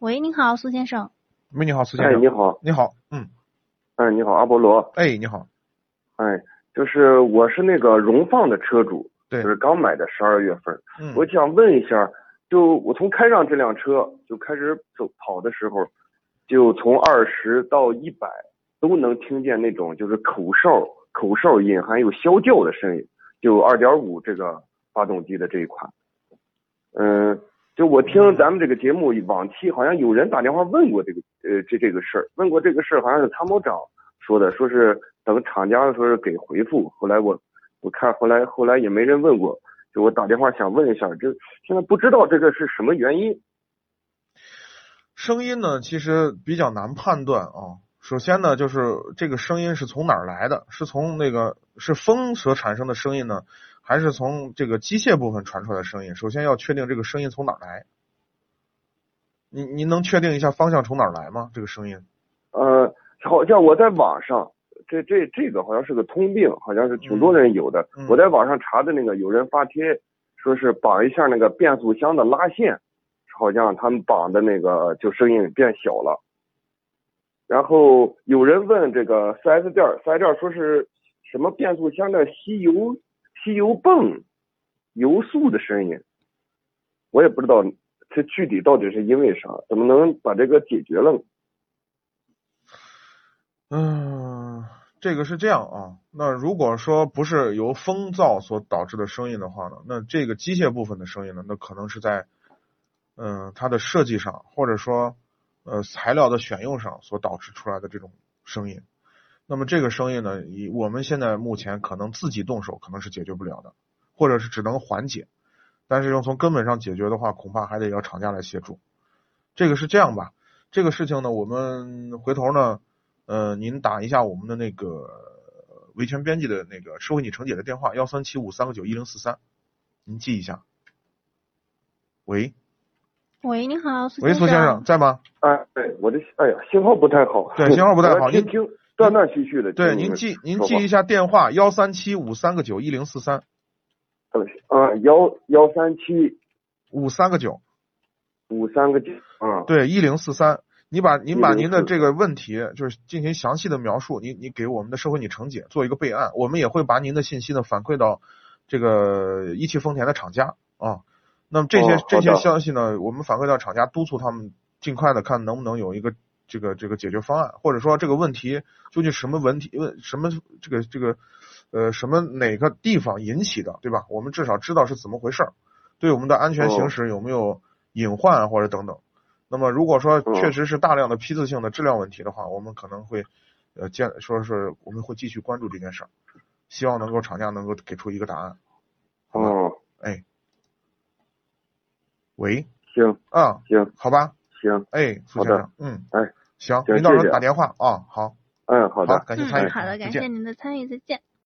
喂，你好，苏先生。喂，你好，苏先生。哎，生。你好，你好，嗯，哎，你好，阿波罗，哎，你好，哎，就是我是那个荣放的车主，对。就是刚买的十二月份，嗯，我想问一下，就我从开上这辆车就开始走跑的时候，就从二十到一百都能听见那种就是口哨口哨音，还有啸叫的声音，就二点五这个发动机的这一款，嗯。就我听咱们这个节目往期好像有人打电话问过这个呃这这个事儿，问过这个事儿好像是参谋长说的，说是等厂家说是给回复。后来我我看后来后来也没人问过，就我打电话想问一下，这现在不知道这个是什么原因。声音呢，其实比较难判断啊。首先呢，就是这个声音是从哪儿来的？是从那个是风所产生的声音呢，还是从这个机械部分传出来的声音？首先要确定这个声音从哪儿来。您您能确定一下方向从哪儿来吗？这个声音？呃，好像我在网上，这这这个好像是个通病，好像是挺多人有的。嗯我在网上查的那个，有人发帖说是绑一下那个变速箱的拉线，好像他们绑的那个就声音变小了。然后有人问这个四 S 店四 S 店说是什么变速箱的吸油机油泵油速的声音，我也不知道这具体到底是因为啥，怎么能把这个解决了？嗯，这个是这样啊。那如果说不是由风噪所导致的声音的话呢，那这个机械部分的声音呢，那可能是在嗯它的设计上，或者说呃材料的选用上所导致出来的这种声音。那么这个生意呢，以我们现在目前可能自己动手可能是解决不了的，或者是只能缓解。但是要从根本上解决的话，恐怕还得要厂家来协助。这个是这样吧？这个事情呢，我们回头呢。呃，您打一下我们的那个维权编辑的那个社会你程姐的电话幺三七五三个九一零四三，您记一下。喂，喂，你好，苏喂，苏先生在吗？哎，对，我的哎呀，信号不太好。对，信号不太好。您听断断续续的。对，您记您记一下电话幺三七五三个九一零四三。啊，幺幺三七五三个九。五三个九啊。对，一零四三。你把您把您的这个问题就是进行详细的描述，你你给我们的社会你程姐做一个备案，我们也会把您的信息呢反馈到这个一汽丰田的厂家啊。那么这些、哦、这些消息呢，我们反馈到厂家，督促他们尽快的看能不能有一个这个这个解决方案，或者说这个问题究竟什么问题问什么这个这个呃什么哪个地方引起的，对吧？我们至少知道是怎么回事儿，对我们的安全行驶有没有隐患或者等等。那么，如果说确实是大量的批次性的质量问题的话，我们可能会，呃，见说是我们会继续关注这件事儿，希望能够厂家能够给出一个答案。哦，哎，喂，行。啊，行，好吧，行，哎，苏先生，嗯，哎，行，您到时候打电话啊，好，嗯，好的，感谢参与，好的，感谢您的参与，再见。